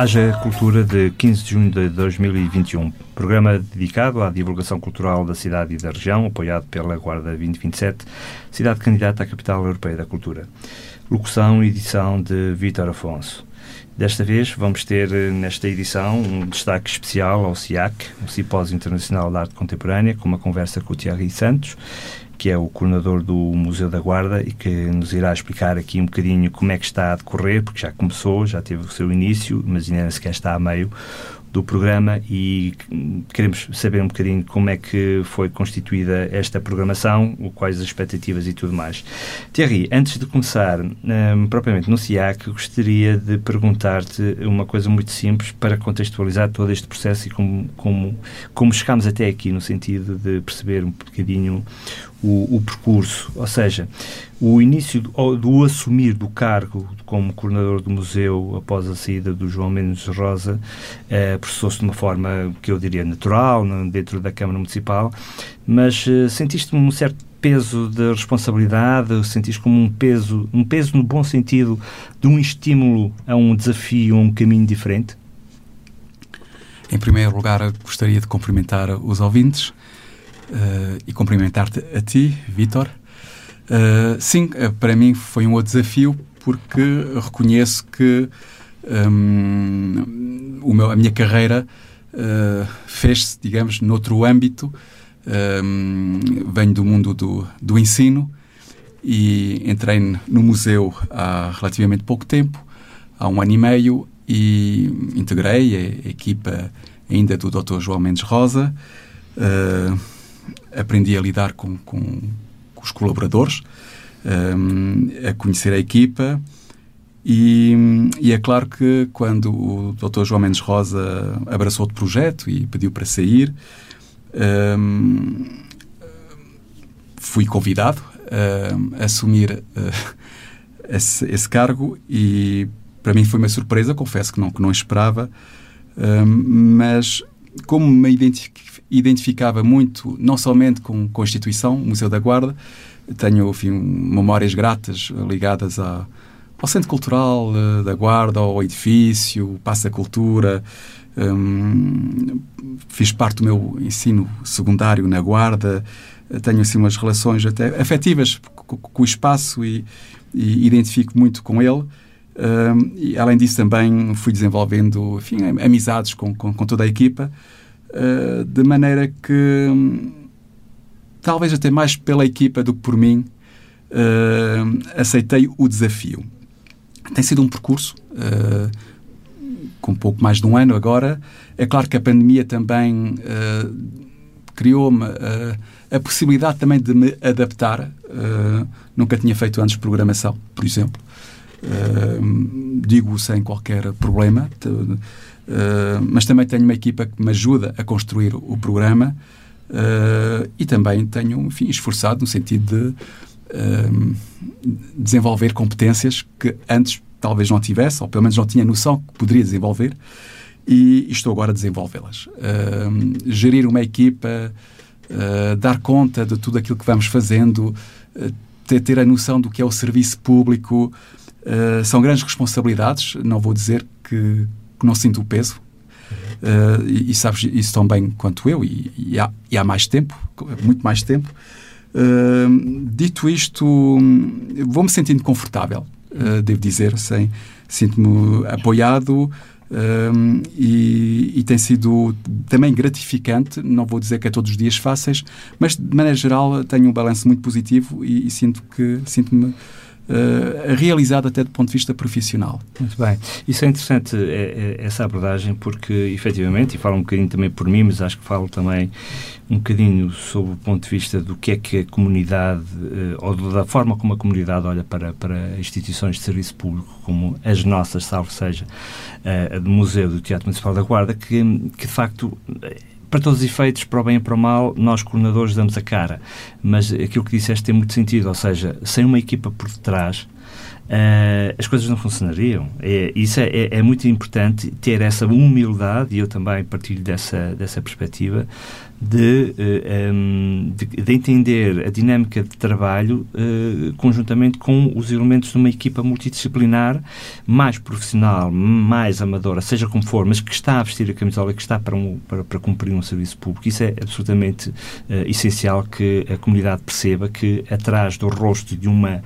Haja Cultura de 15 de junho de 2021, programa dedicado à divulgação cultural da cidade e da região, apoiado pela Guarda 2027, cidade candidata à Capital Europeia da Cultura. Locução e edição de Vítor Afonso. Desta vez vamos ter eh, nesta edição um destaque especial ao CIAC, o Simpósio Internacional de Arte Contemporânea, com uma conversa com o Thierry Santos, que é o coordenador do Museu da Guarda e que nos irá explicar aqui um bocadinho como é que está a decorrer, porque já começou, já teve o seu início, mas ainda sequer está a meio do programa e queremos saber um bocadinho como é que foi constituída esta programação, quais as expectativas e tudo mais. Thierry, antes de começar hum, propriamente no SIAC, gostaria de perguntar-te uma coisa muito simples para contextualizar todo este processo e como, como, como chegámos até aqui, no sentido de perceber um bocadinho o, o percurso, ou seja, o início do, do assumir do cargo como coordenador do museu após a saída do João Mendes Rosa eh, processou-se de uma forma que eu diria natural dentro da Câmara Municipal, mas eh, sentiste um certo peso de responsabilidade, sentiste como um peso, um peso no bom sentido de um estímulo a um desafio, a um caminho diferente? Em primeiro lugar, gostaria de cumprimentar os ouvintes eh, e cumprimentar-te a ti, Vítor. Eh, sim, eh, para mim foi um outro desafio porque reconheço que hum, o meu- a minha carreira eh, fez-se, digamos, noutro âmbito. Hum, venho do mundo do, do ensino e entrei no museu há relativamente pouco tempo, há um ano e meio, e integrei a, a equipa ainda do Dr. João Mendes Rosa. eh, aprendi a lidar com, com- com os colaboradores, eh, a conhecer a equipa. E, e é claro que quando o Dr. João Mendes Rosa abraçou o projeto e pediu para sair, eh, fui convidado a assumir eh, esse, esse cargo e para mim foi uma surpresa, confesso que não, que não esperava, mas como me identifi- identificava muito, não somente com, com a instituição, o Museu da Guarda, tenho enfim, memórias gratas ligadas ao Centro Cultural eh, da Guarda, ao edifício, Passa Cultura, Hum, fiz parte do meu ensino secundário na Guarda, tenho assim umas relações até afetivas co- co- com o espaço e, e identifico muito com ele. Um, e além disso também fui desenvolvendo enfim, am- amizades com, com, com toda a equipa, uh, de maneira que hum, talvez até mais pela equipa do que por mim uh, aceitei o desafio. Tem sido um percurso uh, com pouco mais de um ano agora. É claro que a pandemia também criou-me a possibilidade também de me adaptar. Nunca tinha feito antes programação, por exemplo. Uh, digo sem qualquer problema, uh, mas também tenho uma equipa que me ajuda a construir o programa uh, e também tenho, enfim, esforçado no sentido de uh, desenvolver competências que antes talvez não tivesse, ou pelo menos não tinha noção que poderia desenvolver, e estou agora a desenvolvê-las. Gerir uma equipa, dar conta de tudo aquilo que vamos fazendo, ter, ter a noção do que é o serviço público, são grandes responsabilidades. Não vou dizer que, que não sinto o peso. Uh, e, e sabes isso tão bem quanto eu, e, e, há, e há mais tempo, muito mais tempo. Uh, dito isto, vou-me sentindo confortável, uh, devo dizer, sem, sinto-me apoiado e, e, tem sido também gratificante. Não vou dizer que é todos os dias fáceis, mas de maneira geral tenho um balanço muito positivo e, e sinto que sinto-me uh, realizado até do ponto de vista profissional. Muito bem. Isso é interessante, é, é, essa abordagem, porque efetivamente, e falo um bocadinho também por mim, mas acho que falo também um bocadinho sob o ponto de vista do que é que a comunidade, ou da forma como a comunidade olha para, para instituições de serviço público, como as nossas, salvo seja, a do Museu do Teatro Municipal da Guarda, que, que de facto para todos os efeitos, para o bem e para o mal, nós coordenadores damos a cara. Mas aquilo que disseste tem muito sentido, ou seja, sem uma equipa por detrás, Uh, as coisas não funcionariam. É, isso é, é, é, muito importante ter essa humildade, e eu também partilho dessa, dessa perspectiva, de, uh, um, de, de, entender a dinâmica de trabalho uh, conjuntamente com os elementos de uma equipa multidisciplinar, mais profissional, mais amadora, seja como for, mas que está a vestir a camisola, que está para, um, para, para cumprir um serviço público. Isso é absolutamente essencial que a comunidade perceba que atrás do rosto de uma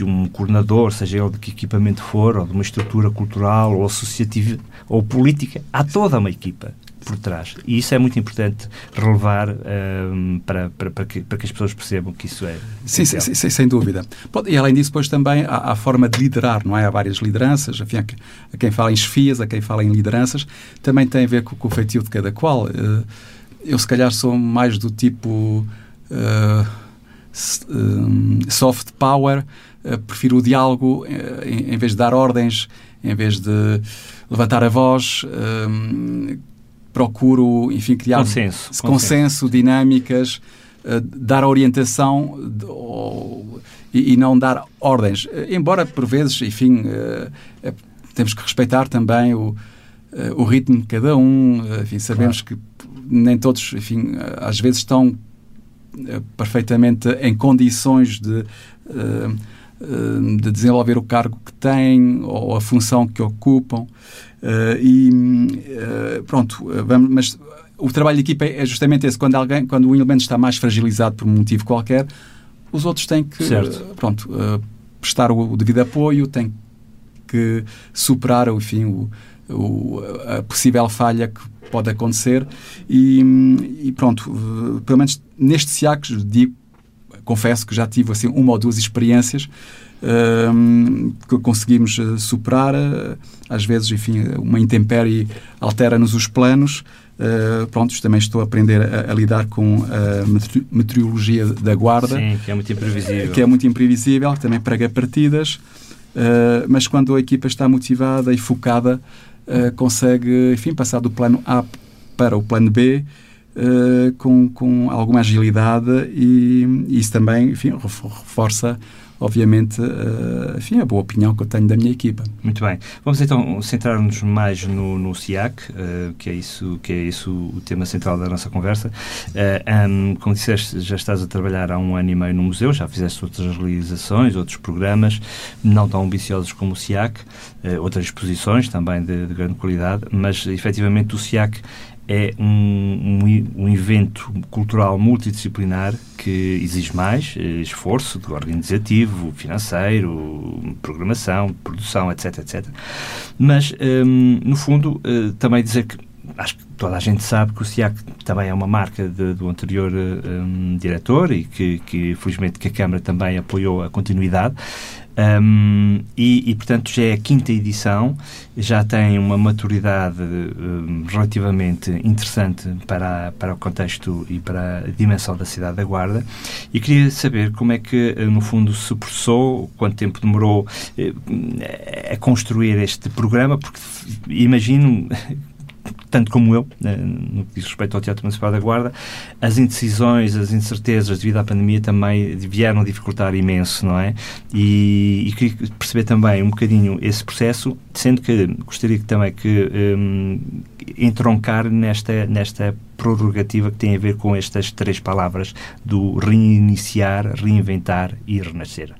de um coordenador, seja ele de que equipamento for, ou de uma estrutura cultural, ou associativa, ou política, há toda uma equipa por trás. E isso é muito importante relevar um, para, para, para, que, para que as pessoas percebam que isso é. Sim, sim, sim, sem dúvida. E além disso, depois também há a forma de liderar, não é? Há várias lideranças, enfim, a quem fala em chefias, a quem fala em lideranças, também tem a ver com, com o feitio de cada qual. Eu, se calhar, sou mais do tipo. Uh, soft power, Uh, prefiro o diálogo uh, em, vez de dar ordens, em vez de levantar a voz. Procuro, enfim, criar consenso, consenso, consenso dinâmicas, dar orientação e, não dar ordens. embora, por vezes, enfim, temos que respeitar também o, o ritmo de cada um. enfim, sabemos claro. que nem todos, enfim, às vezes estão perfeitamente em condições de de desenvolver o cargo que têm ou a função que ocupam. e pronto, vamos, mas o trabalho de equipa é justamente esse. Quando, alguém, quando o elemento está mais fragilizado por um motivo qualquer, os outros têm que pronto, prestar o, o, devido apoio, têm que superar enfim, o, o, a possível falha que pode acontecer. E, e pronto, pelo menos neste SIAC, digo confesso que já tive assim uma ou duas experiências uh, que conseguimos uh, superar. Uh, às vezes, enfim, uma intempérie altera-nos os planos. Uh, pronto, também estou a aprender a, a, lidar com a meteorologia da guarda. Sim, que é muito imprevisível. Que é muito imprevisível, também prega partidas. mas quando a equipa está motivada e focada, consegue, enfim, passar do plano A para o plano B Uh, com, com alguma agilidade e, e isso também enfim, reforça obviamente uh, enfim, a boa opinião que eu tenho da minha equipa. Muito bem. Vamos então centrar-nos mais no, no SIAC, uh, que, é isso, que é isso o tema central da nossa conversa. Um, como disseste, já estás a trabalhar há um ano e meio no museu, já fizeste outras realizações, outros programas, não tão ambiciosos como o SIAC, outras exposições também de, de grande qualidade, mas efetivamente o SIAC é um, um, um evento cultural multidisciplinar que exige mais eh, esforço organizativo, financeiro, programação, produção, etc, etc. Mas, hum, no fundo, eh, também dizer que acho que toda a gente sabe que o SIAC também é uma marca de, do anterior um, diretor e que, que, felizmente, que a Câmara também apoiou a continuidade. Um, e, e, portanto, já é a quinta edição, já tem uma maturidade um, relativamente interessante para, para o contexto e para a dimensão da cidade da Guarda. E queria saber como é que, no fundo, se processou, quanto tempo demorou eh, a construir este programa, porque imagino tanto como eu, eh, no que diz respeito ao Teatro Municipal da Guarda, as indecisões, as incertezas devido à pandemia também vieram dificultar imenso, não é? E, e queria perceber também um bocadinho esse processo, sendo que gostaria também que um, entroncar nesta, nesta prerrogativa que tem a ver com estas três palavras do reiniciar, reinventar e renascer.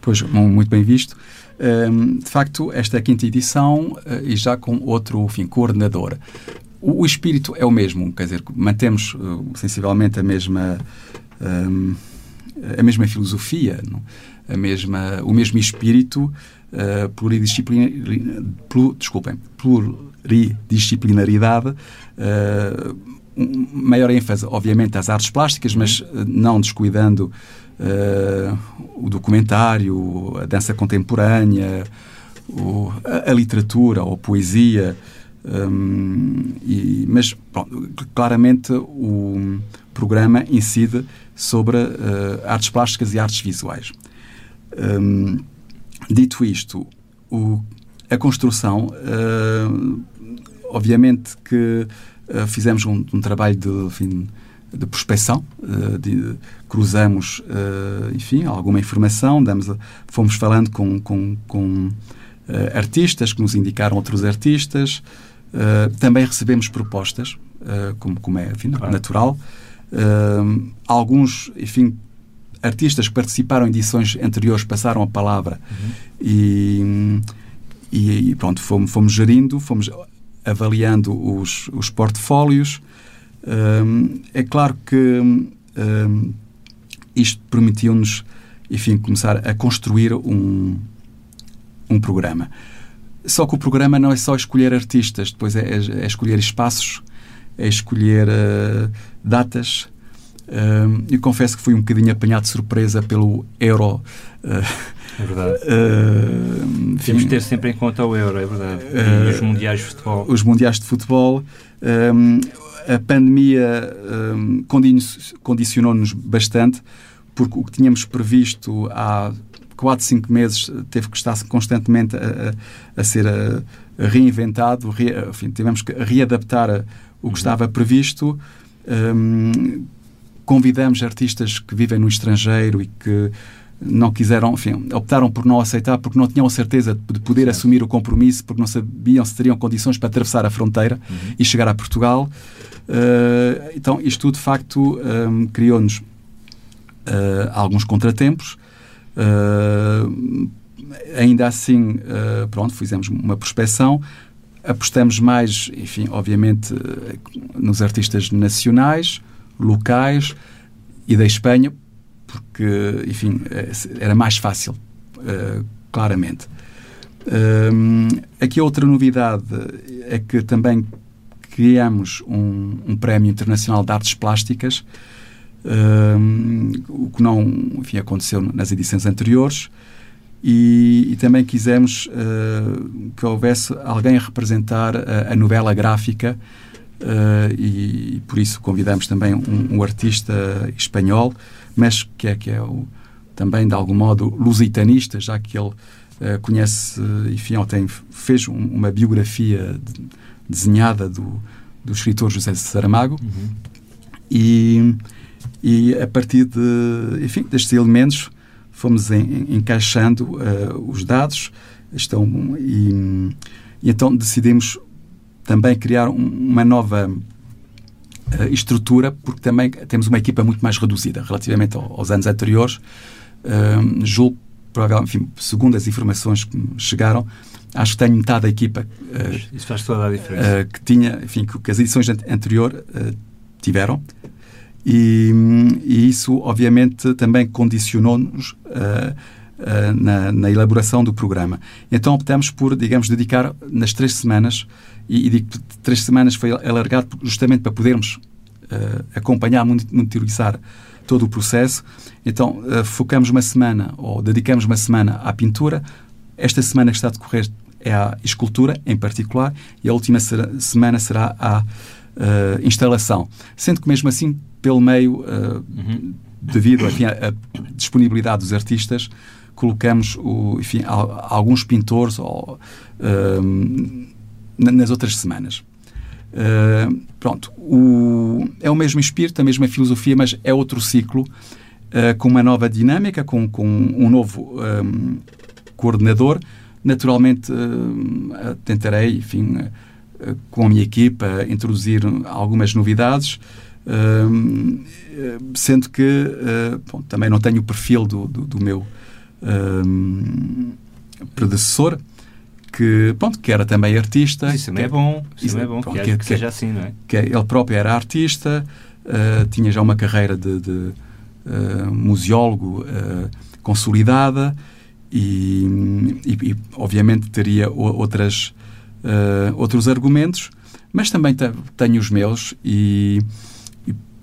Pois, muito bem visto. Um, de facto, esta é quinta edição uh, e já com outro enfim, coordenador. O, o, espírito é o mesmo, quer dizer, mantemos uh, sensivelmente a mesma, um, a mesma filosofia, não? a mesma, o mesmo espírito uh, pluridisciplinar, plur, desculpem, pluridisciplinaridade, uh, maior ênfase, obviamente, às artes plásticas, mas não descuidando uh, o documentário, a dança contemporânea, o, a, a, literatura ou a poesia. Um, e, mas, pronto, claramente, o programa incide sobre uh, artes plásticas e artes visuais. Um, dito isto, o, a construção, uh, obviamente que uh, fizemos um, um, trabalho de, enfim, de prospecção, uh, de, cruzamos, uh, enfim, alguma informação, damos fomos falando com, com, com uh, artistas que nos indicaram outros artistas, também recebemos propostas, como, como é enfim, claro. natural. alguns, enfim, artistas que participaram em edições anteriores passaram a palavra uhum. e, e, pronto, fomos, fomos gerindo, fomos avaliando os, os portfólios, é claro que isto permitiu-nos, enfim, começar a construir um, um programa. Só que o programa não é só escolher artistas, depois é, é, é escolher espaços, é escolher uh, datas. Uh, e confesso que fui um bocadinho apanhado de surpresa pelo Euro. Uh, é verdade. Uh, Temos de ter sempre em conta o Euro, é verdade. Uh, os Mundiais de Futebol. Os Mundiais de Futebol. Um, a pandemia um, condicionou-nos bastante, porque o que tínhamos previsto há 4, 5 meses teve que estar constantemente a, a, a ser a, reinventado, re, enfim, tivemos que readaptar o que uhum. estava previsto. Um, convidamos artistas que vivem no estrangeiro e que não quiseram, enfim, optaram por não aceitar porque não tinham a certeza de poder certo. assumir o compromisso, porque não sabiam se teriam condições para atravessar a fronteira uhum. e chegar a Portugal. Uh, então, isto de facto um, ehm, criou-nos uh, alguns contratempos. Uh, ainda assim, pronto, fizemos uma prospecção. Apostamos mais, enfim, obviamente, nos artistas nacionais, locais e da Espanha, porque, enfim, era mais fácil, claramente. Ehm, aqui outra novidade é que também criamos um, um Prémio Internacional de Artes Plásticas, um, o que não enfim, aconteceu nas edições anteriores, e, e também quisemos uh, que houvesse alguém a representar a, a novela gráfica, uh, e, e, por isso convidamos também um, um, artista espanhol, mas que é, que é o, também de algum modo lusitanista, já que ele uh, conhece, enfim, ou tem, fez um, uma biografia de, desenhada do, do escritor José Saramago. Uhum. E, e a partir de, enfim, destes elementos fomos encaixando uh, os dados estão, e, e, então decidimos também criar um, uma nova uh, estrutura, porque também temos uma equipa muito mais reduzida relativamente aos anos anteriores. Uh, julgo, provavelmente, enfim, segundo as informações que chegaram, acho que tenho metade da equipa eh, Isso faz toda a diferença. eh, que tinha, enfim, que, que as edições ante- anterior eh, tiveram. E, e isso, obviamente, também condicionou-nos na, na elaboração do programa. Então optamos por, digamos, dedicar nas três semanas, e, e digo três semanas foi alargado justamente para podermos acompanhar, moni- monitorizar todo o processo. Então focamos uma semana, ou dedicamos uma semana à pintura. Esta semana que está a decorrer é à escultura, em particular, e a última será- semana será à eh, instalação. Sendo que, mesmo assim, pelo meio, eh, Uhum. devido enfim, à, disponibilidade dos artistas, colocamos o, enfim, al- alguns pintores ou, na- nas outras semanas. Eh, pronto, o- é o mesmo espírito, a mesma filosofia, mas é outro ciclo, eh, com uma nova dinâmica, com, com um novo ehm, coordenador. Naturalmente, eh, tentarei, enfim, eh, com a minha equipa, introduzir algumas novidades, eh, sendo que eh, bom, também não tenho o perfil do, do, do meu predecessor, que, pronto, que era também artista. Isso também é que- bom. Isso também é é- bom. pronto, Que, que- que seja assim, não é? que ele próprio era artista, eh, tinha já uma carreira de, de eh, museólogo eh, consolidada e, e- e, obviamente teria outras, eh, outros argumentos, mas também te- tenho os meus e,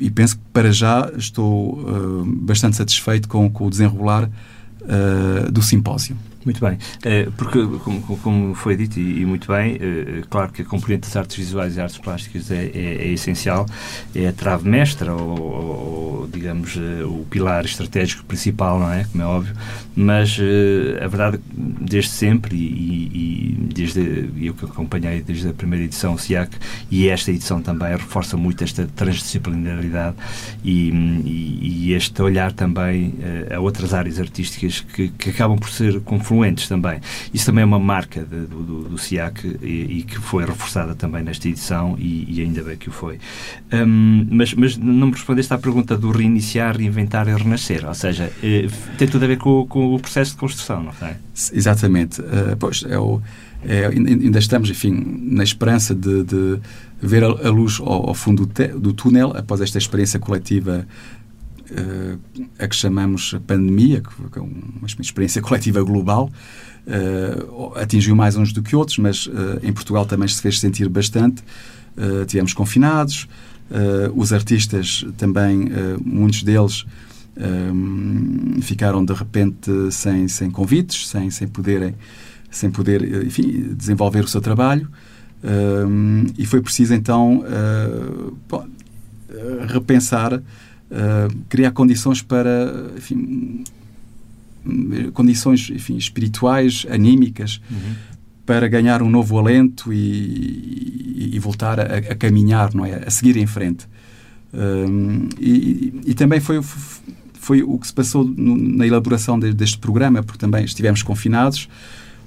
e- penso que para já estou eh, bastante satisfeito com, com o desenrolar eh, do simpósio. Muito bem, Eh, porque, como, foi dito, e, muito bem, eh, claro que a componente das artes visuais e artes plásticas é, é- é essencial, é a trave mestra, ou, ou- digamos, eh, o pilar estratégico principal, não é? Como é óbvio, mas eh, a verdade, desde sempre, e, e- desde eu que acompanhei desde a primeira edição, o SIAC, e esta edição também reforça muito esta transdisciplinaridade e, e- e este olhar também eh, a outras áreas artísticas que, que acabam por ser confluentes também. Isso também é uma marca de- do, do, SIAC e, e que foi reforçada também nesta edição e, e ainda bem que o foi. Hum, mas, mas não me respondeste à pergunta do reiniciar, reinventar e renascer, ou seja, eh, tem tudo a ver com, com o processo de construção, não é? Exatamente. Eh, pois, é o, é, ainda estamos, enfim, na esperança de, de ver a, a luz ao, ao fundo do, te- do túnel após esta experiência coletiva eh, a que chamamos pandemia, que foi uma experiência coletiva global. Eh, atingiu mais uns do que outros, mas eh, em Portugal também se fez sentir bastante. Eh, tivemos confinados, os artistas também, muitos deles eh, ficaram de repente sem, sem convites, sem, sem poderem sem poder, enfim, desenvolver o seu trabalho. Um, e foi preciso então uh, uh, repensar, uh, criar condições para, enfim, condições enfim, espirituais, anímicas, Uhum. para ganhar um novo alento e, e- e voltar a, a caminhar, não é? A seguir em frente. Um, e, e também foi, o- foi o que se passou no- na elaboração de- deste programa, porque também estivemos confinados.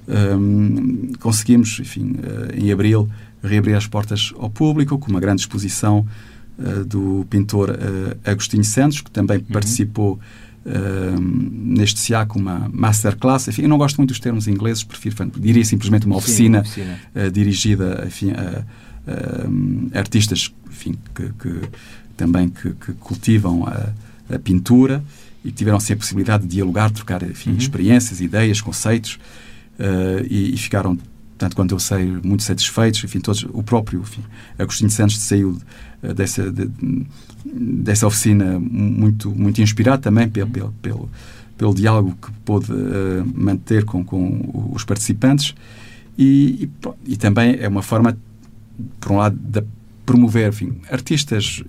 Um, conseguimos, enfim, eh, em abril, reabrir as portas ao público com uma grande exposição eh, do pintor eh, Agostinho Santos, que também participou eh, neste SIAC, uma masterclass. Enfim, eu não gosto muito dos termos ingleses, prefiro, diria simplesmente uma Sim, oficina, uma oficina. eh, dirigida enfim, a, a- a artistas enfim, que, que também que, que cultivam a, a pintura e que tiveram sempre a possibilidade de dialogar, trocar enfim, Uhum. experiências, ideias, conceitos eh, e, e ficaram, tanto quanto eu sei, muito satisfeitos. Enfim, todos, o próprio enfim, Agostinho Santos saiu eh, dessa, de- dessa oficina muito, muito inspirado também pelo, pelo, pelo, pelo diálogo que pôde eh, manter com, com os participantes e, e, e também é uma forma, por um lado, de promover enfim, artistas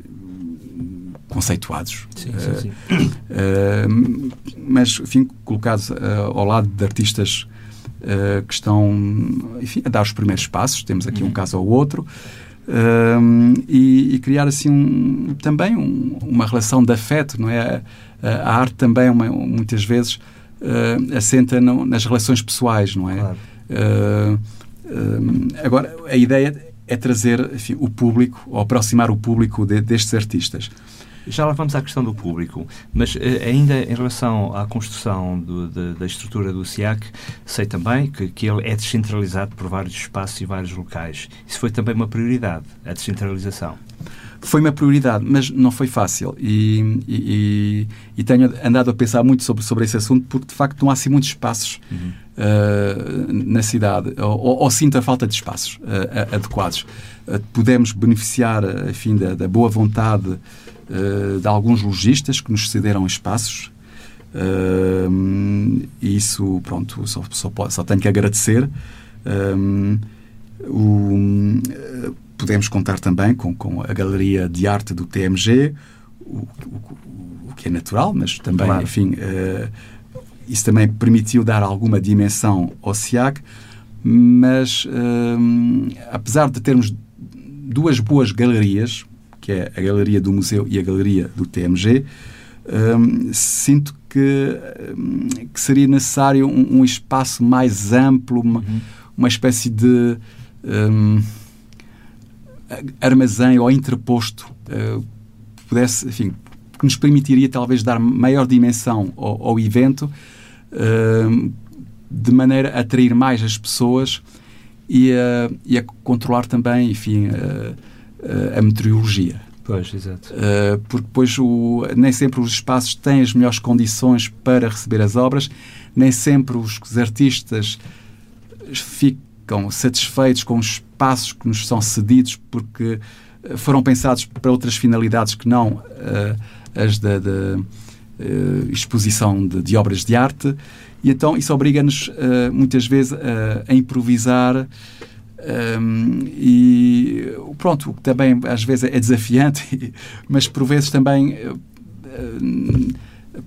conceituados, Sim, eh, sim, sim. Uh, mas, enfim, colocados uh, ao lado de artistas uh, que estão, enfim, a dar os primeiros passos. Temos aqui um caso ou outro. Um, e, e criar assim um, também um- uma relação de afeto, não é? A, a arte também uma- muitas vezes uh, assenta no- nas relações pessoais, não é? Claro. Uh, um, agora, a ideia é trazer enfim, o público, ou aproximar o público de- destes artistas. Já lá vamos à questão do público, mas eh, ainda em relação à construção do, de, da estrutura do SIAC, sei também que, que ele é descentralizado por vários espaços e vários locais. Isso foi também uma prioridade, a descentralização. Foi uma prioridade, mas não foi fácil. E, e, e tenho andado a pensar muito sobre, sobre esse assunto porque, de facto, não há assim muitos espaços Uhum. uh, na cidade, ou, ou, sinto a falta de espaços uh, adequados. Uh, podemos beneficiar, enfim, da, da boa vontade uh, de alguns lojistas que nos cederam espaços. Uh, isso, pronto, só, só, só tenho que agradecer. Um, o, podemos contar também com, com a Galeria de Arte do TMG, o, o, o que é natural, mas também, Claro. enfim, uh, isso também permitiu dar alguma dimensão ao SIAC, mas um, apesar de termos duas boas galerias, que é a Galeria do Museu e a Galeria do TMG, um, sinto que, um, que seria necessário um, um espaço mais amplo, uma, Uhum. uma espécie de um, armazém ou entreposto uh, pudesse, enfim, que nos permitiria talvez dar maior dimensão ao, ao evento, uh, de maneira a atrair mais as pessoas e a, e a controlar também, enfim, a, a meteorologia. Pois, exato. Uh, porque depois o, nem sempre os espaços têm as melhores condições para receber as obras, nem sempre os, os artistas ficam satisfeitos com os espaços que nos são cedidos porque uh, foram pensados para outras finalidades que não uh, as da, da exposição de, de, obras de arte e então isso obriga-nos muitas vezes a improvisar um, e pronto, também às vezes é desafiante, mas por vezes também uh,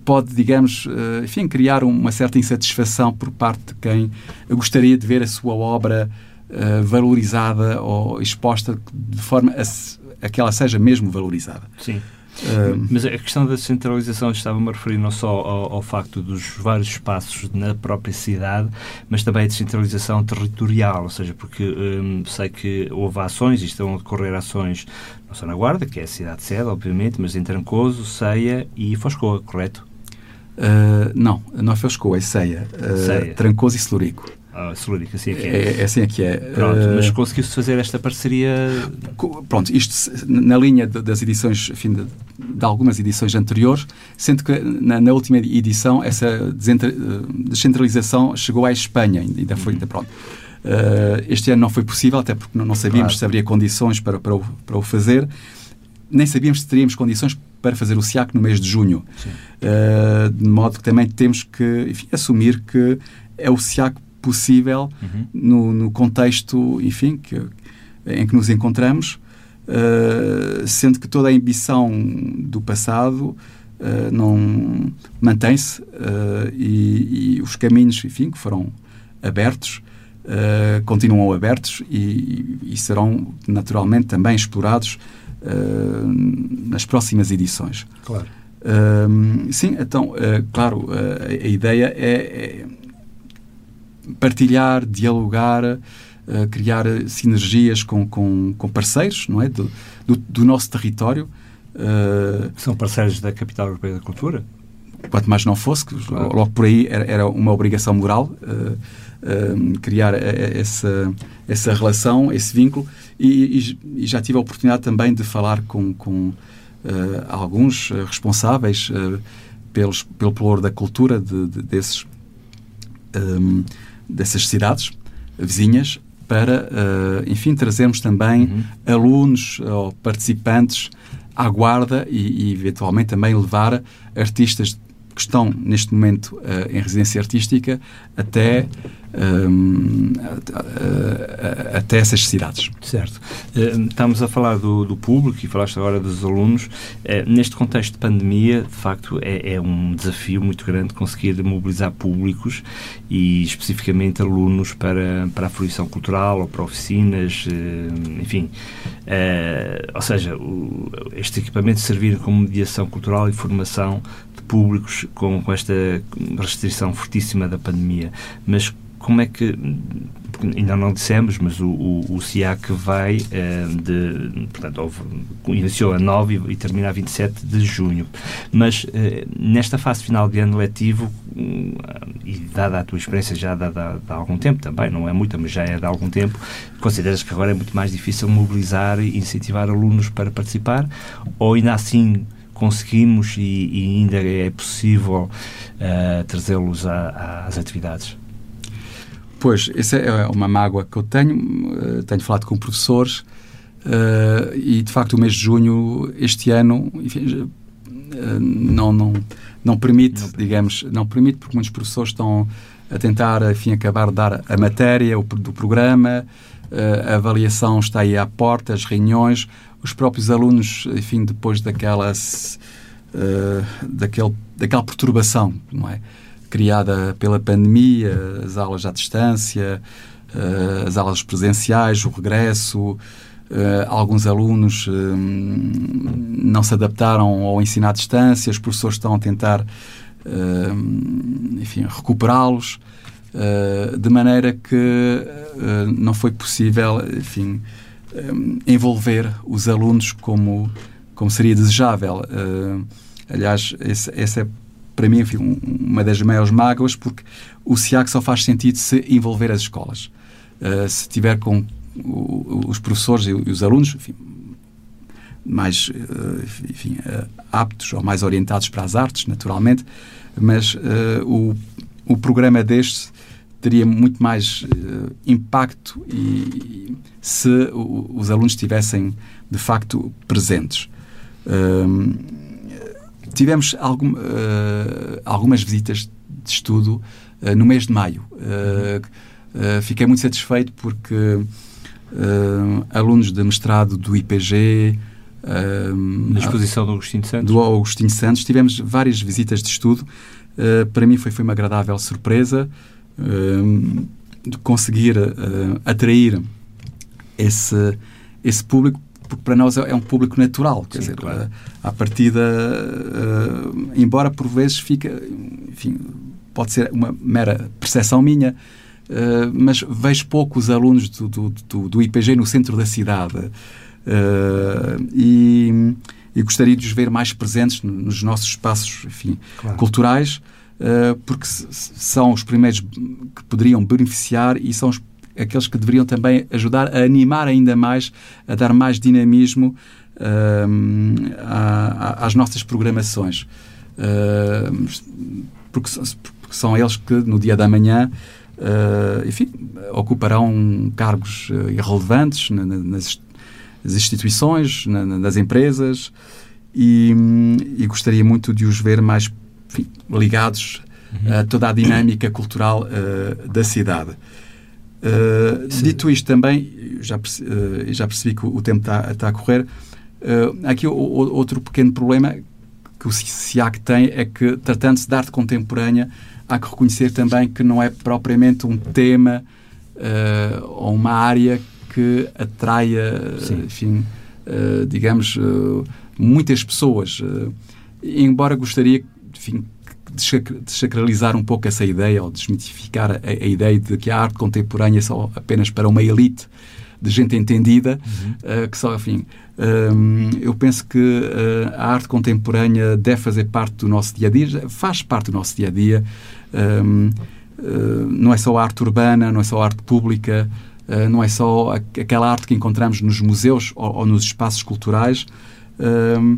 pode, digamos, uh, enfim, criar uma certa insatisfação por parte de quem gostaria de ver a sua obra uh, valorizada ou exposta de forma a, a, que ela seja mesmo valorizada. Sim. Uh, Mas a questão da descentralização estava-me a referir não só ao, ao, facto dos vários espaços na própria cidade, mas também a descentralização territorial, ou seja, porque um, sei que houve ações e estão a decorrer ações não só na Guarda, que é a cidade sede, obviamente, mas em Trancoso, Ceia e Foscoa, correto? Uh, não, não é Foscoa, é Ceia. Ceia. Trancoso e Celurico. Ah, Celurico, assim é que é. É, é assim é que é. Pronto, uh, mas conseguiu-se fazer esta parceria... Pronto, isto na linha de, das edições, enfim, de, de, algumas edições anteriores, sendo que na, na última edição essa descentralização chegou à Espanha, ainda foi, ainda pronto. Uh, este ano não foi possível, até porque não, não sabíamos claro. se haveria condições para, para, o, para o fazer, nem sabíamos se teríamos condições para fazer o SIAC no mês de junho. Uh, de modo que também temos que enfim, assumir que é o SIAC possível uhum. no, no, contexto, enfim, que, em que nos encontramos, uh, sendo que toda a ambição do passado uh, não mantém-se uh, e, e, os caminhos, enfim, que foram abertos continuam abertos e, e, serão naturalmente também explorados nas próximas edições. Claro. sim, então, claro, a ideia é, é partilhar, dialogar, uh, criar sinergias com, com, com, parceiros não é? do, do, do nosso território. Uh, São parceiros da Capital Europeia da Cultura? Quanto mais não fosse, claro. logo por aí era, era uma obrigação moral uh, criar essa, essa relação, esse vínculo, e, e, e, já tive a oportunidade também de falar com, com alguns responsáveis pelos, pelo valor da cultura de, de, desses um, dessas cidades vizinhas para, uh, enfim, trazermos também uhum. alunos ou participantes à guarda e, e, eventualmente também levar artistas que estão neste momento uh, em residência artística até um, até essas cidades. Certo. Uh, estamos a falar do, do, público e falaste agora dos alunos. Uh, neste contexto de pandemia, de facto, é, é, um desafio muito grande conseguir mobilizar públicos e especificamente alunos para, para a fruição cultural ou para oficinas, uh, enfim. ou seja, o, este equipamento servir como mediação cultural e formação públicos com, com esta restrição fortíssima da pandemia. Mas como é que ainda não dissemos, mas o, o, o SIAC vai eh, de, portanto, houve, iniciou a 9 e, e termina a 27 de junho. Mas eh, nesta fase final de ano letivo, hum, e dada a tua experiência já há algum tempo também, não é muita, mas já é de algum tempo, consideras que agora é muito mais difícil mobilizar e incentivar alunos para participar? Ou ainda assim conseguimos e, e ainda é possível uh, trazê-los às atividades? Pois, essa é uma mágoa que eu tenho. Uh, tenho falado com professores uh, e, de facto, o mês de junho, este ano, enfim, não, não, não permite, não digamos, não permite, porque muitos professores estão a tentar, enfim, acabar de dar a matéria o, do programa, a avaliação está aí à porta, as reuniões, os próprios alunos, enfim, depois daquelas, uh, daquele, daquela perturbação, não é? Criada pela pandemia, as aulas à distância, uh, as aulas presenciais, o regresso, Uh, alguns alunos não se adaptaram ao ensino à distância, os professores estão a tentar, uh, enfim, recuperá-los, de maneira que não foi possível, enfim, um, envolver os alunos como, como seria desejável. Uh, aliás, essa é para mim enfim, uma das maiores mágoas, porque o SIAC só faz sentido se envolver as escolas. Uh, se tiver com os professores e, os alunos enfim, mais uh, enfim, aptos ou mais orientados para as artes, naturalmente, mas o, o programa deste teria muito mais uh, impacto e, se o, os alunos estivessem de facto presentes. Um, tivemos algum, uh, algumas visitas de estudo uh, no mês de maio. fiquei muito satisfeito porque alunos de mestrado do IPG, na exposição do Agostinho Santos. Do Agostinho Santos. Tivemos várias visitas de estudo. Uh, para mim foi, foi uma agradável surpresa de conseguir uh, atrair esse, esse público, porque para nós é, é um público natural. Quer Sim, dizer, claro. uh, à partida, uh, embora por vezes fica, enfim, pode ser uma mera percepção minha, uh, mas vejo poucos alunos do, do, do, do, IPG no centro da cidade. e, e gostaria de os ver mais presentes nos nossos espaços enfim, claro. culturais eh, porque são os primeiros que poderiam beneficiar e são os, aqueles que deveriam também ajudar a animar ainda mais, a dar mais dinamismo uh, às nossas programações. Uh, porque, porque, são eles que no dia da manhã Uh, enfim, ocuparão cargos uh, irrelevantes na, na, nas, instituições, na, nas empresas e, e, gostaria muito de os ver mais enfim, ligados a toda a dinâmica cultural uh, da cidade. Uh, dito isto também, já, percebi, uh, já percebi que o tempo está, está a correr, aqui o, o, outro pequeno problema que o SIAC tem é que, tratando-se de arte contemporânea, há que reconhecer também que não é propriamente um tema ou uma área que atraia, Sim. enfim, digamos, muitas pessoas. embora gostaria enfim, desacralizar um pouco essa ideia ou desmitificar a, a, ideia de que a arte contemporânea é só apenas para uma elite de gente entendida, uhum. uh, que só, enfim, um, eu penso que uh, a arte contemporânea deve fazer parte do nosso dia a dia, faz parte do nosso dia a dia. Um, uh, não é só a arte urbana, não é só a arte pública, não é só aquela arte que encontramos nos museus ou, ou nos espaços culturais. Um,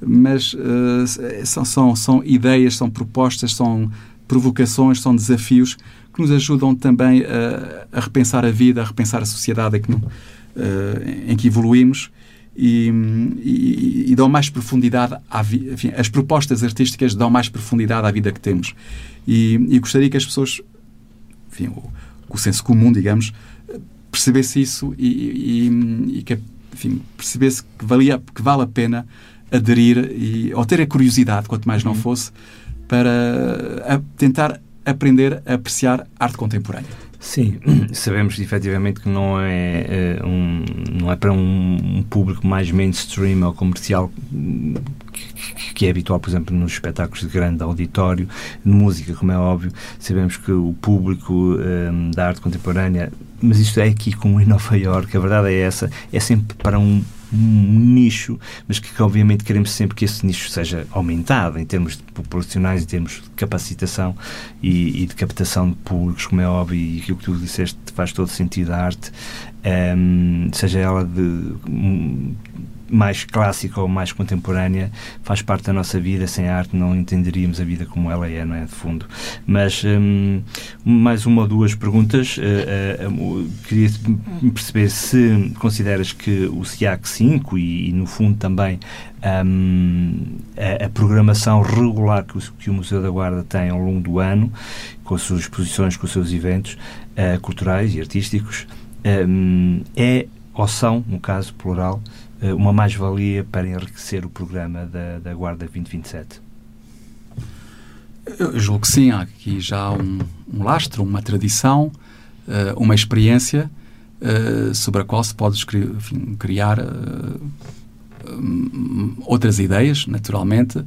mas uh, são, são, são ideias, são propostas, são provocações, são desafios que nos ajudam também a, a repensar a vida, a repensar a sociedade em que, uh, em que evoluímos e, e, e, dão mais profundidade à vida. As propostas artísticas dão mais profundidade à vida que temos. E, e gostaria que as pessoas, enfim, o, o senso comum, digamos, percebesse isso e, e que enfim, percebesse que, valia, que vale a pena aderir e, ou ter a curiosidade, quanto mais não uhum. fosse, para tentar aprender a apreciar arte contemporânea. Sim, sabemos efetivamente que não é, é um, não é para um, um, público mais mainstream ou comercial que, que é habitual, por exemplo, nos espetáculos de grande auditório, de música, como é óbvio. Sabemos que o público um, da arte contemporânea, mas isto é aqui como em Nova Iorque, a verdade é essa, é sempre para um um nicho, mas que obviamente queremos sempre que esse nicho seja aumentado em termos populacionais, em termos de capacitação e, e de captação de públicos, como é óbvio, e aquilo que tu disseste faz todo sentido a arte, um, seja ela de um, mais clássica ou mais contemporânea faz parte da nossa vida. Sem arte não entenderíamos a vida como ela é, não é? De fundo. Mas um, mais uma ou duas perguntas. Uh, uh, queria perceber se consideras que o SIAC 5 e, e no fundo também um, a, a, programação regular que o, que o, Museu da Guarda tem ao longo do ano, com as suas exposições, com os seus eventos uh, culturais e artísticos, um, é ou são, no caso plural, eh, uma mais-valia para enriquecer o programa da, da Guarda 2027? Eu julgo que sim, há aqui já um, um lastro, uma tradição, uh, uma experiência uh, sobre a qual se pode enfim, criar uh, outras ideias, naturalmente.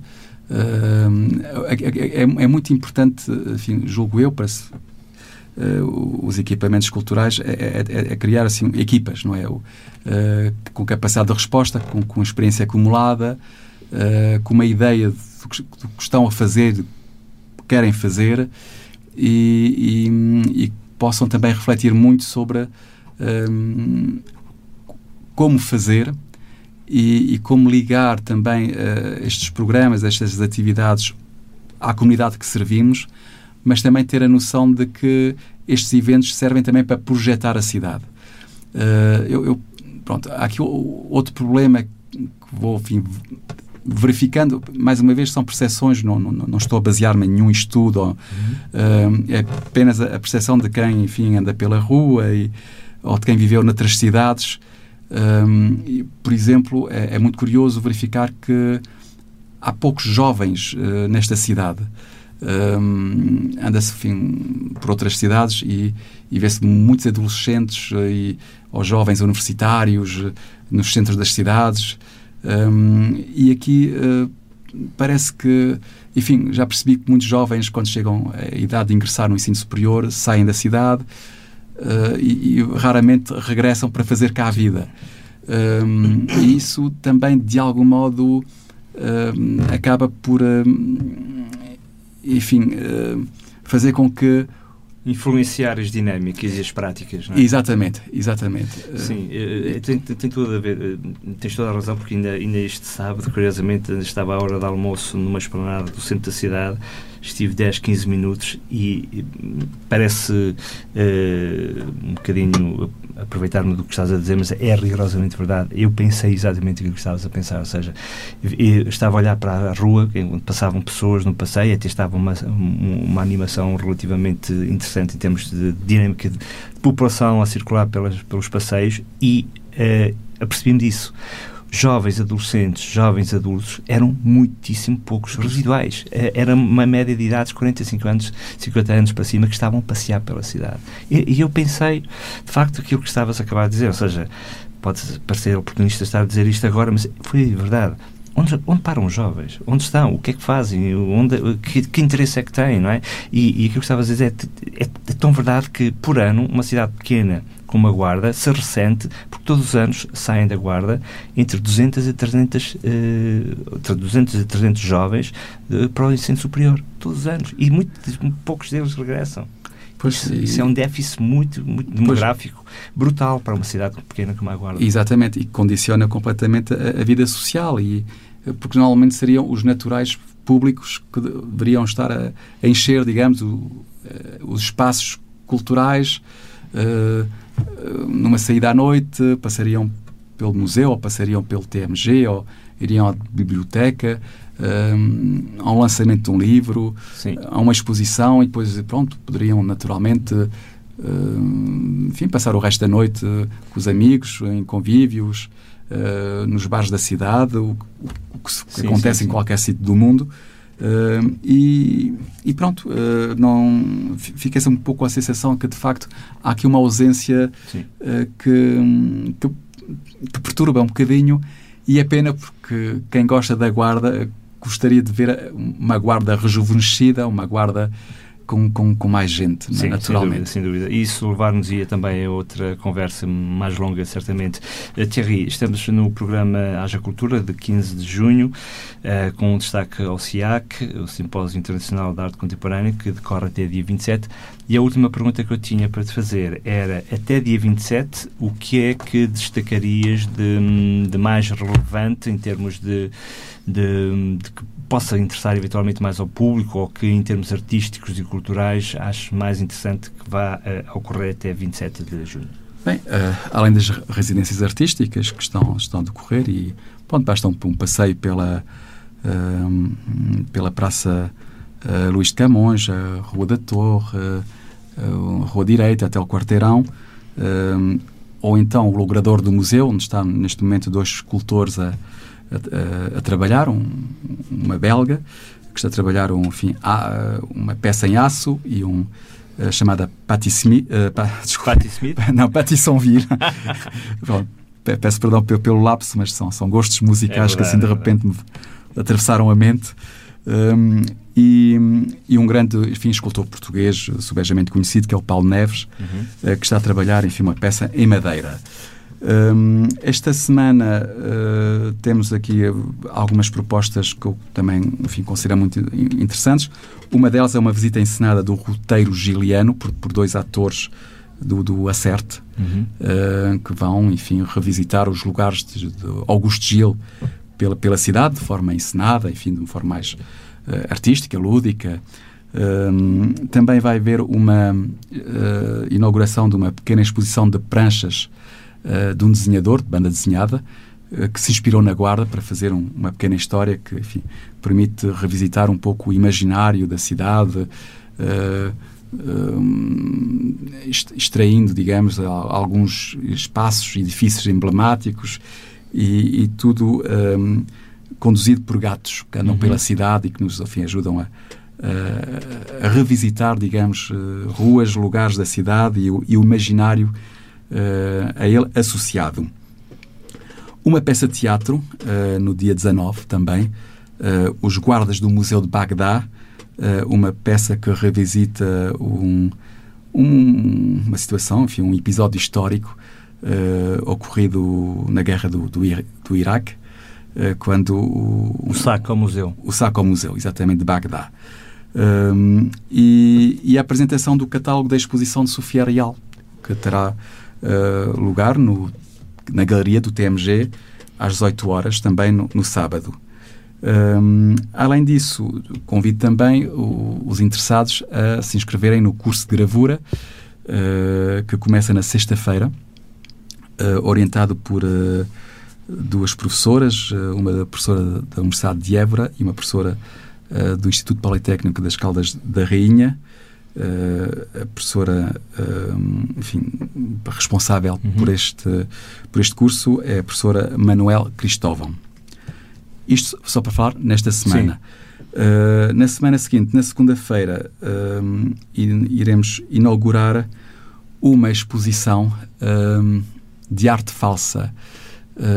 É, é, é, muito importante, enfim, julgo eu, para se, uh, os equipamentos culturais é, é, é, criar assim equipas, não é? Uh, com capacidade de resposta, com, com experiência acumulada, uh, com uma ideia do que, do que, estão a fazer, querem fazer e, e, e possam também refletir muito sobre um, como fazer e, e, como ligar também estes programas, estas atividades à comunidade que servimos mas também ter a noção de que estes eventos servem também para projetar a cidade. Uh, eu, eu, pronto, há aqui outro problema que vou enfim, verificando, mais uma vez, são percepções, não, não, não estou a basear-me em nenhum estudo, uhum. uh, é apenas a, percepção de quem, enfim, anda pela rua e, ou de quem viveu noutras cidades. Um, e, por exemplo, é, é, muito curioso verificar que há poucos jovens uh, nesta cidade um, anda-se por outras cidades e, e vê-se muitos adolescentes uh, e, ou jovens universitários uh, nos centros das cidades. Um, e aqui uh, parece que, enfim, já percebi que muitos jovens, quando chegam à idade de ingressar no ensino superior, saem da cidade e, e, raramente regressam para fazer cá a vida. Um, e isso também, de algum modo, acaba por enfim, uh, fazer com que influenciar as dinâmicas e as práticas, não é? Exatamente, exatamente. Sim, eh, tem, tem tudo a ver, eh, tens toda a razão, porque ainda, ainda este sábado, curiosamente, estava à hora de almoço numa esplanada do centro da cidade estive 10, 15 minutos e parece uh, um bocadinho aproveitar-me do que estás a dizer, mas é rigorosamente verdade. Eu pensei exatamente o que estavas a pensar, ou seja, estava a olhar para a rua, onde passavam pessoas no passeio, até estava uma, uma animação relativamente interessante em termos de dinâmica de população a circular pelas, pelos passeios e uh, apercebi-me disso jovens adolescentes, jovens adultos, eram muitíssimo poucos residuais. Eh, era uma média de idades, 45 anos, 50 anos para cima, que estavam a passear pela cidade. E, e eu pensei, de facto, aquilo que estavas a acabar de dizer, ou seja, pode parecer oportunista estar a dizer isto agora, mas foi verdade. Onde, onde, param os jovens? Onde estão? O que é que fazem? Onde, que, que interesse é que têm? Não é? E, e aquilo que estavas a dizer é, é, é, tão verdade que, por ano, uma cidade pequena como a Guarda se ressente, porque todos os anos saem da Guarda entre 200 e 300, uh, 200 e 300 jovens para o ensino superior. Todos os anos. E muito, poucos deles regressam. Pois, isso, isso, é um déficit muito, muito demográfico pois, brutal para uma cidade pequena como a Guarda. Exatamente, e condiciona completamente a, a, vida social, e, porque normalmente seriam os naturais públicos que deveriam estar a, a encher, digamos, o, eh, os espaços culturais, uh, numa saída à noite, passariam pelo museu, ou passariam pelo TMG, ou iriam à biblioteca, um, a um lançamento de um livro, Sim. a uma exposição, e depois, pronto, poderiam naturalmente uh, enfim, passar o resto da noite com os amigos, em convívios, uh, nos bares da cidade, o, o que, sim, acontece sim, em qualquer sítio do mundo. Uh, e, e, pronto, uh, não fica um pouco a sensação que de facto há aqui uma ausência uh, que, que, que, perturba um bocadinho. E é pena porque quem gosta da Guarda gostaria de ver uma Guarda rejuvenescida, uma Guarda com, com, com mais gente, Sim, naturalmente. Sem dúvida, sem dúvida. Isso levar-nos-ia também a outra conversa mais longa, certamente. Uh, Thierry, estamos no programa Haja Cultura, de 15 de junho, uh, com um destaque ao SIAC, o Simpósio Internacional de Arte Contemporânea, que decorre até dia 27. E a última pergunta que eu tinha para te fazer era, até dia 27, o que é que destacarias de, de mais relevante em termos de, de, de possa interessar eventualmente mais ao público ou que, em termos artísticos e culturais, acho mais interessante que vá uh, ocorrer até 27 de junho? Bem, uh, além das residências artísticas que estão, estão a decorrer, e pronto, basta um, um passeio pela, uh, pela Praça uh, Luís de Camões, a Rua da Torre, a Rua Direita, até o Quarteirão, ou então o logrador do museu, onde estão neste momento dois escultores a, a, a trabalhar, um, uma belga, que está a trabalhar um, enfim, a, uma peça em aço e um uh, chamada Patti Smith, uh, pa, desculpa, Patti Smith? não, Patti Sonville. peço perdão pelo, pelo lapso, mas são, são gostos musicais é verdade, que assim de repente me atravessaram a mente. Um, e, e, um grande enfim, escultor português, subejamente conhecido, que é o Paulo Neves, uhum. uh, que está a trabalhar enfim, uma peça em madeira. Um, esta semana uh, temos aqui algumas propostas que eu também enfim, considero muito interessantes. Uma delas é uma visita encenada do roteiro giliano por, por dois atores do, do Acerte, uhum. uh, que vão, enfim, revisitar os lugares de, de Augusto Gil pela, pela cidade, de forma encenada, enfim, de uma forma mais uh, artística, lúdica. Um, também vai haver uma inauguração de uma pequena exposição de pranchas uh, de um desenhador de banda desenhada uh, que se inspirou na Guarda para fazer um, uma pequena história que enfim, permite revisitar um pouco o imaginário da cidade, uh, extraindo, digamos, alguns espaços, edifícios emblemáticos e, e tudo um, conduzido por gatos que andam uhum. pela cidade e que nos enfim, ajudam a, a, a revisitar, digamos, ruas, lugares da cidade e o, e o imaginário a ele associado. Uma peça de teatro, uh, no dia 19 também, uh, Os Guardas do Museu de Bagdá, uma peça que revisita um, um, uma situação, enfim, um episódio histórico ocorrido na guerra do, do, do Iraque, quando o, o saco ao museu. O saco ao museu, exatamente, de Bagdá. Um, e, e, a apresentação do catálogo da exposição de Sofia Real, que terá uh, lugar no, na galeria do TMG às 18 horas, também no, no sábado. Um, além disso, convido também o, os interessados a se inscreverem no curso de gravura uh, que começa na sexta-feira, uh, orientado por uh, duas professoras, uma professora da Universidade de Évora e uma professora do Instituto Politécnico das Caldas da Rainha. Uh, a professora uh, enfim, responsável uhum. por, este, por este curso é a professora Manuel Cristóvão. Isto só para falar nesta semana. Uh, na semana seguinte, na segunda-feira, iremos inaugurar uma exposição de arte falsa.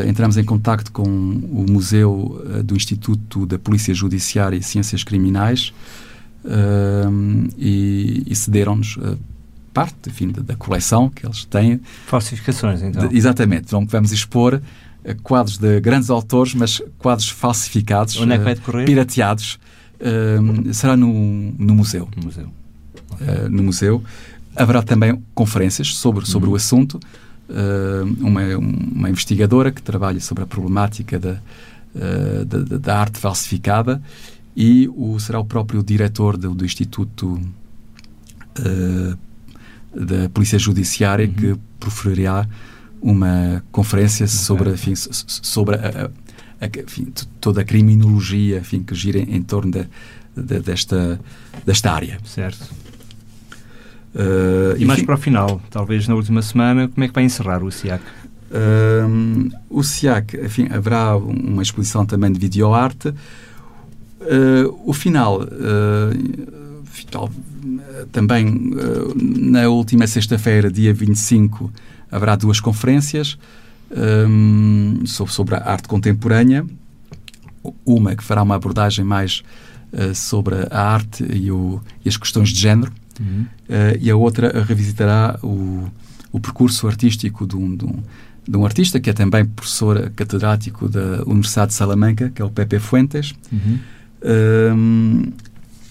entramos em contato com o Museu do Instituto da Polícia Judiciária e Ciências Criminais, uh, e, e cederam-nos uh, parte enfim, da, coleção que eles têm. Falsificações, então. De, exatamente. Vamos, vamos expor uh, quadros de grandes autores, mas quadros falsificados, Onde é que vai decorrer? pirateados. será no, no museu. No museu. no museu. Haverá também conferências sobre, sobre uhum. o assunto. uma, uma investigadora que trabalha sobre a problemática da, da, da arte falsificada e o, será o próprio diretor do, do Instituto uh, da Polícia Judiciária uhum. que proferirá uma conferência okay. sobre, enfim, sobre a, a, a, enfim, toda a criminologia enfim, que gira em, em torno de, de, desta, desta área. Certo. Uh, e mais para o final, talvez na última semana, como é que vai encerrar o SIAC? Uh, o SIAC, enfim, haverá uma exposição também de videoarte. Uh, o final, uh, também uh, na última sexta-feira, dia 25, haverá duas conferências. hum, sobre, sobre a arte contemporânea, uma que fará uma abordagem mais sobre a arte e, o, e, as questões de género, Uhum. uh, e a outra revisitará o, o percurso artístico de um, de, um, de um, artista que é também professor catedrático da Universidade de Salamanca, que é o Pepe Fuentes. Uhum.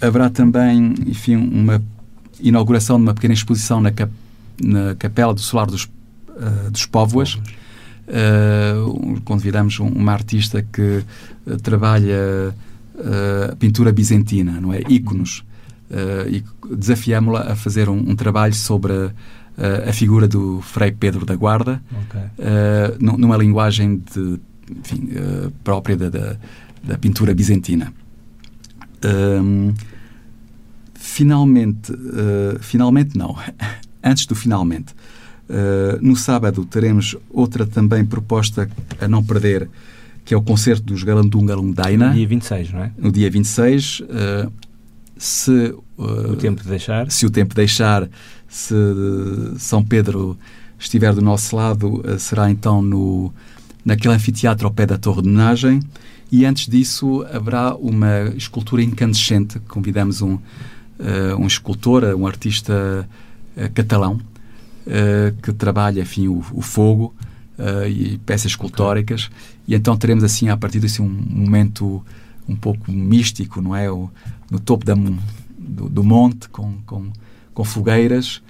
Haverá também, enfim, uma inauguração de uma pequena exposição na, cap, na Capela do Solar dos, uh, dos Póvoas. Uh, convidamos um, uma artista que uh, trabalha a pintura bizantina, não é? Íconos. e desafiámos-la a fazer um, um, trabalho sobre a, a, figura do Frei Pedro da Guarda, okay. numa linguagem de, enfim, própria da, da, da, pintura bizantina. Um, finalmente, uh, finalmente não, antes do finalmente, uh, no sábado teremos outra também proposta a não perder, que é o concerto dos Galandum Galundaina. No dia 26, não é? No dia 26. Uh, se o tempo deixar. Se o tempo deixar, se São Pedro estiver do nosso lado, será então no, naquele anfiteatro ao pé da Torre de Menagem. E antes disso haverá uma escultura incandescente. Convidamos um, uh, um escultor, um artista uh, catalão, uh, que trabalha, enfim, o, o fogo e peças escultóricas. E então teremos, assim, a partir desse um momento um pouco místico, não é? O, no topo da, do, do, monte, com, com, com fogueiras.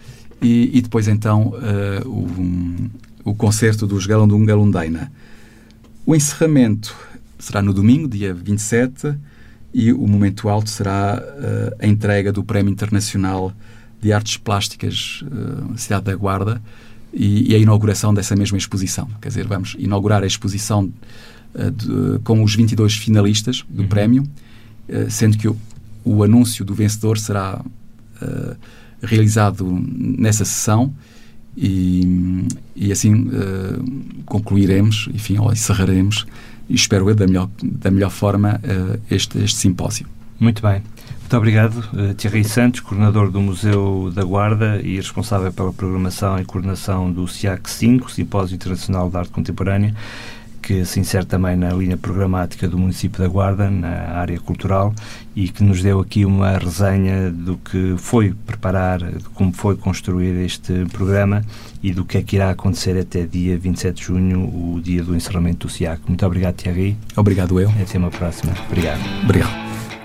E, e, depois, então, o, um, o concerto dos Galundum Galundaina. O encerramento será no domingo, dia 27, e o momento alto será uh, a entrega do Prémio Internacional de Artes Plásticas uh, Cidade da Guarda e, e, a inauguração dessa mesma exposição. Quer dizer, vamos inaugurar a exposição uh, de, com os 22 finalistas do uhum. prémio, sendo que o, o, anúncio do vencedor será realizado nessa sessão e, e assim concluiremos, enfim, ou encerraremos espero eu da melhor, da melhor forma uh, este, este simpósio. Muito bem. Muito obrigado, uh, Thierry Santos, coordenador do Museu da Guarda e responsável pela programação e coordenação do SIAC 5, Simpósio Internacional de Arte Contemporânea, que se insere também na linha programática do município da Guarda, na área cultural, e que nos deu aqui uma resenha do que foi preparar, de como foi construir este programa e do que é que irá acontecer até dia 27 de junho, o dia do encerramento do SIAC. Muito obrigado, Thierry. Obrigado, eu. Até uma próxima. Obrigado. Obrigado.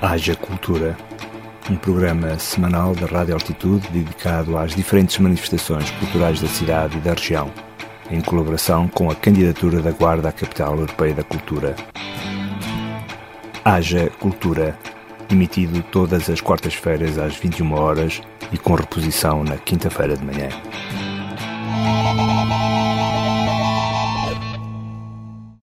Haja Cultura, um programa semanal da Rádio Altitude dedicado às diferentes manifestações culturais da cidade e da região em colaboração com a candidatura da Guarda à Capital Europeia da Cultura. Haja Cultura, emitido todas as quartas-feiras às 21 horas e com reposição na quinta-feira de manhã.